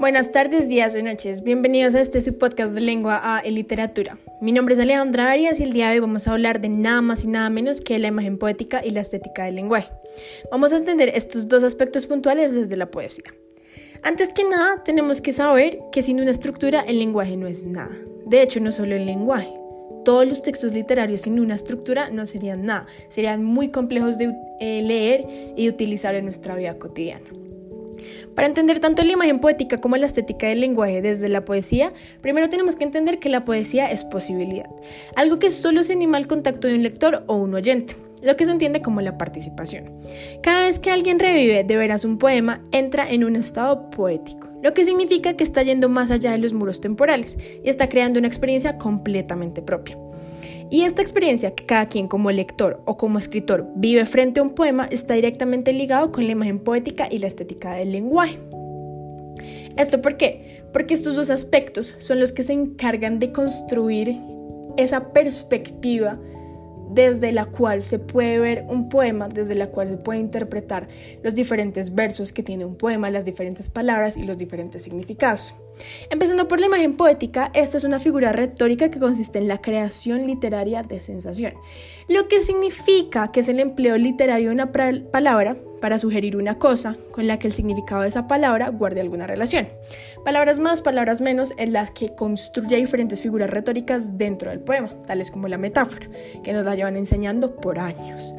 Buenas tardes, días o noches. Bienvenidos a este su podcast de lengua A y literatura. Mi nombre es Alejandra Arias y el día de hoy vamos a hablar de nada más y nada menos que la imagen poética y la estética del lenguaje. Vamos a entender estos dos aspectos puntuales desde la poesía. Antes que nada, tenemos que saber que sin una estructura el lenguaje no es nada. De hecho, no solo el lenguaje. Todos los textos literarios sin una estructura no serían nada, serían muy complejos de eh, leer y utilizar en nuestra vida cotidiana. Para entender tanto la imagen poética como la estética del lenguaje desde la poesía, primero tenemos que entender que la poesía es posibilidad, algo que solo se anima al contacto de un lector o un oyente lo que se entiende como la participación. Cada vez que alguien revive de veras un poema, entra en un estado poético, lo que significa que está yendo más allá de los muros temporales y está creando una experiencia completamente propia. Y esta experiencia que cada quien como lector o como escritor vive frente a un poema está directamente ligado con la imagen poética y la estética del lenguaje. ¿Esto por qué? Porque estos dos aspectos son los que se encargan de construir esa perspectiva desde la cual se puede ver un poema, desde la cual se puede interpretar los diferentes versos que tiene un poema, las diferentes palabras y los diferentes significados. Empezando por la imagen poética, esta es una figura retórica que consiste en la creación literaria de sensación, lo que significa que es el empleo literario de una palabra para sugerir una cosa con la que el significado de esa palabra guarde alguna relación. Palabras más, palabras menos, en las que construye diferentes figuras retóricas dentro del poema, tales como la metáfora, que nos la llevan enseñando por años.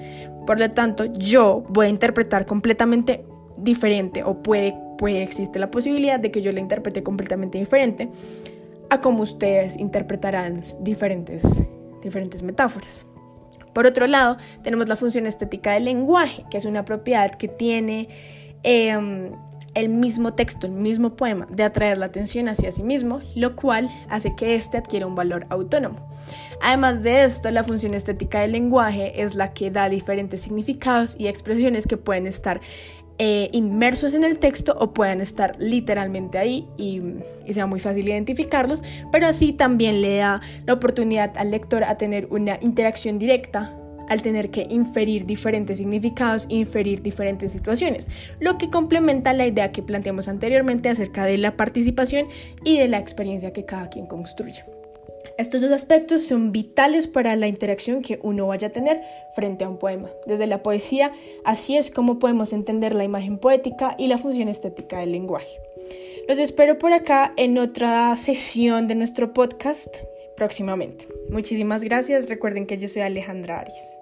Por lo tanto, yo voy a interpretar completamente diferente o puede, puede existe la posibilidad de que yo la interprete completamente diferente a como ustedes interpretarán diferentes, diferentes metáforas. Por otro lado, tenemos la función estética del lenguaje, que es una propiedad que tiene em, el mismo texto, el mismo poema, de atraer la atención hacia sí mismo, lo cual hace que éste adquiera un valor autónomo. Además de esto, la función estética del lenguaje es la que da diferentes significados y expresiones que pueden estar eh, inmersos en el texto o puedan estar literalmente ahí y, y, sea muy fácil identificarlos, pero así también le da la oportunidad al lector a tener una interacción directa al tener que inferir diferentes significados, inferir diferentes situaciones, lo que complementa la idea que planteamos anteriormente acerca de la participación y de la experiencia que cada quien construye. Estos dos aspectos son vitales para la interacción que uno vaya a tener frente a un poema. Desde la poesía, así es como podemos entender la imagen poética y la función estética del lenguaje. Los espero por acá en otra sesión de nuestro podcast próximamente. Muchísimas gracias. Recuerden que yo soy Alejandra Arias.